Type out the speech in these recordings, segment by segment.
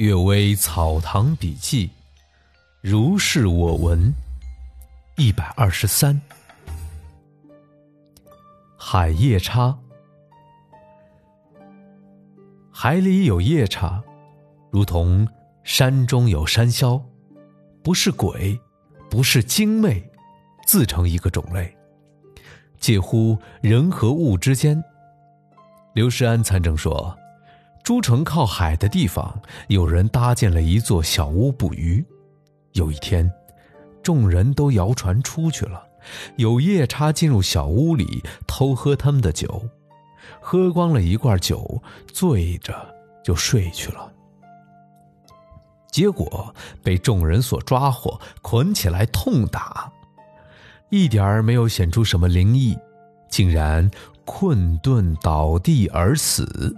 阅微草堂笔记，如是我闻。一百二十三，海夜叉。海里有夜叉，如同山中有山魈，不是鬼，不是精魅，自成一个种类，介乎人和物之间。刘世安参政说。诸城靠海的地方，有人搭建了一座小屋捕鱼。有一天，众人都摇船出去了，有夜叉进入小屋里偷喝他们的酒，喝光了一罐酒，醉着就睡去了。结果被众人所抓获，捆起来痛打，一点儿没有显出什么灵异，竟然困顿倒地而死。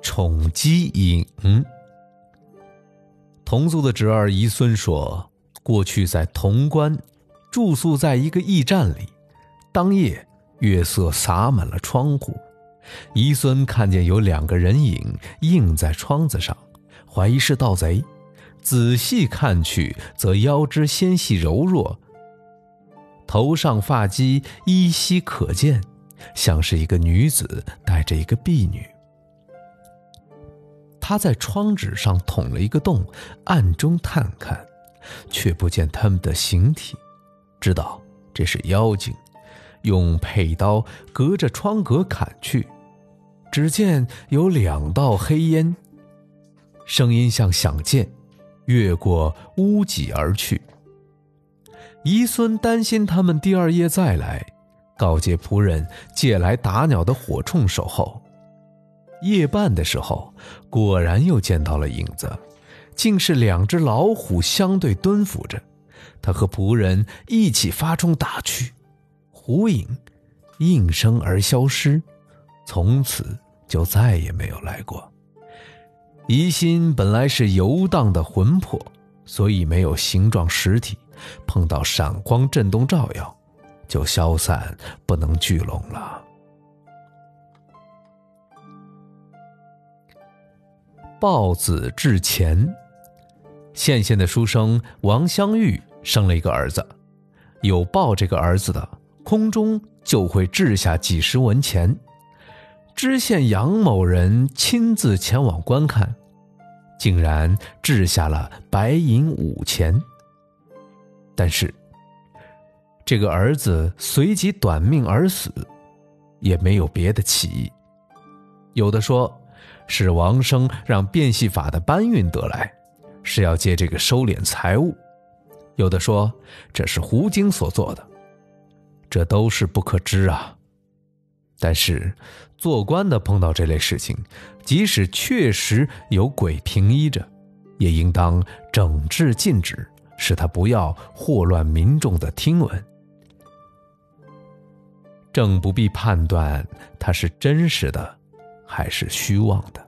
宠姬影，同族的侄儿姨孙说，过去在潼关住宿在一个驿站里，当夜月色洒满了窗户，姨孙看见有两个人影映在窗子上，怀疑是盗贼，仔细看去，则腰肢纤细柔弱，头上发髻依稀可见，像是一个女子带着一个婢女。他在窗纸上捅了一个洞，暗中探看，却不见他们的形体，知道这是妖精，用佩刀隔着窗格砍去，只见有两道黑烟，声音像响箭，越过屋脊而去。姨孙担心他们第二夜再来，告诫仆人借来打鸟的火铳守候。夜半的时候，果然又见到了影子，竟是两只老虎相对蹲伏着。他和仆人一起发冲打去，虎影应声而消失，从此就再也没有来过。疑心本来是游荡的魂魄，所以没有形状实体，碰到闪光震动照耀，就消散不能聚拢了。豹子掷钱，县县的书生王香玉生了一个儿子，有豹这个儿子的，空中就会掷下几十文钱。知县杨某人亲自前往观看，竟然掷下了白银五钱。但是，这个儿子随即短命而死，也没有别的起意。有的说。是王生让变戏法的搬运得来，是要借这个收敛财物。有的说这是胡经所做的，这都是不可知啊。但是做官的碰到这类事情，即使确实有鬼平依着，也应当整治禁止，使他不要祸乱民众的听闻。正不必判断它是真实的。还是虚妄的。